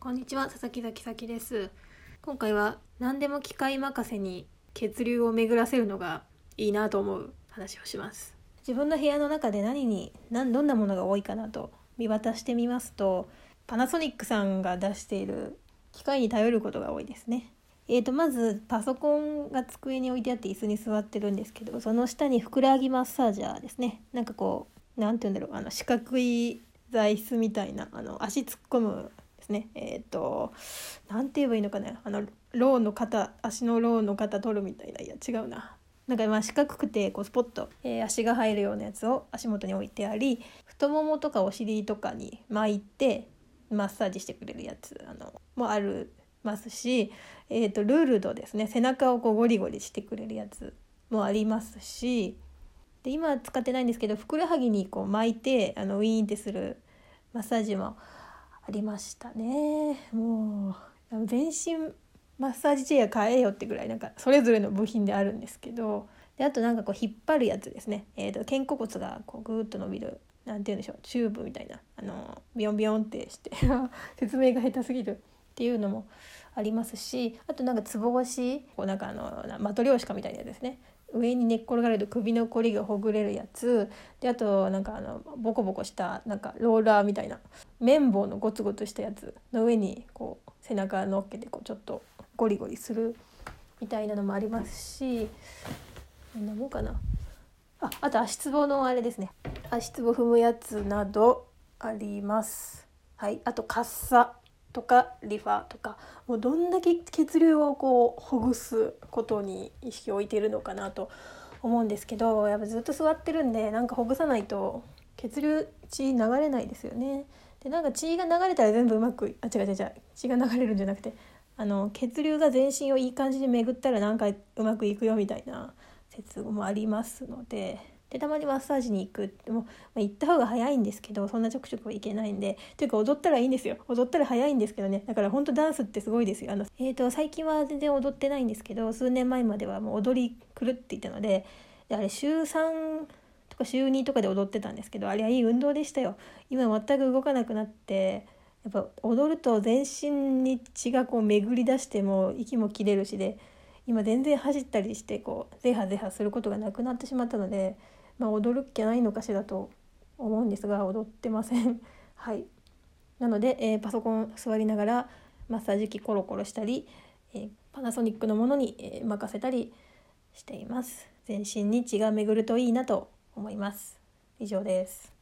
こんにちは佐々木崎咲です。今回は何でも機械任せに血流を巡らせるのがいいなと思う話をします。自分の部屋の中で何に何どんなものが多いかなと見渡してみますとパナソニックさんが出している機械に頼ることが多いですね。えー、とまずパソコンが机に置いてあって椅子に座ってるんですけどその下にふくらはぎマッサージャーですね。なんかこう何て言うんだろうあの四角い座椅子みたいなあの足突っ込むですね。えっ、ー、と何て言えばいいのかな。あのローの肩足のローの肩取るみたいな。いや違うな。なんかまあ四角くてこうスポッと、えー、足が入るようなやつを足元に置いてあり太ももとかお尻とかに巻いてマッサージしてくれるやつあのもあるますし、えーと、ルールドですね。背中をこうゴリゴリしてくれるやつもありますしで今は使ってないんですけどふくらはぎにこう巻いてあのウィーンってするマッサージもありましたね。もう全身マッサージチェア買えよってぐらいなんかそれぞれの部品であるんですけど。であとなんかこう引っ張るやつですね、えーと、肩甲骨がこうグーッと伸びる何て言うんでしょう。チューブみたいな。あのビヨンビヨンってして。説明が下手すぎる。っていうのもありますしあとなんかつぼ押しこうなんかあのマトリョーシカみたいなやつですね。上に寝っ転がると首のこりがほぐれるやつ。であとなんかあのボコボコしたなんかローラーみたいな綿棒のゴツゴツしたやつの上にこう背中乗っけてこうちょっとゴリゴリするみたいなのもありますし何もかな。ああと足つぼのあれですね。足つぼ踏むやつなどあります。はいあとカッサ。とかリファとかもうどんだけ血流をこうほぐすことに意識を置いているのかなと思うんですけどやっぱずっと座ってるんでなんかほぐさないと血流血流れないですよね。でなんか血が流れたら全部うまくあ違う違う違う血が流れるんじゃなくてあの血流が全身をいい感じに巡ったらなんかうまくいくよみたいな説もありますので。でたまにマッサージに行くっても、まあ、行った方が早いんですけどそんなちょくちょくはいけないんでというか踊ったらいいんですよ。踊ったら早いんですけどね。だから本当ダンスってすごいですよ。あの、えーと、最近は全然踊ってないんですけど数年前まではもう踊り狂っていたのでであれ週3とか週2とかで踊ってたんですけどあれはいい運動でしたよ。今全く動かなくなってやっぱ踊ると全身に血がこう巡り出しても息も切れるしで今全然走ったりしてこうゼハゼハすることがなくなってしまったのでまあ、踊るっきゃないのかしらと思うんですが踊ってません。はい。なので、えー、パソコン座りながらマッサージ機コロコロしたり、えー、パナソニックのものに、えー、任せたりしています。全身に血が巡るといいなと思います。以上です。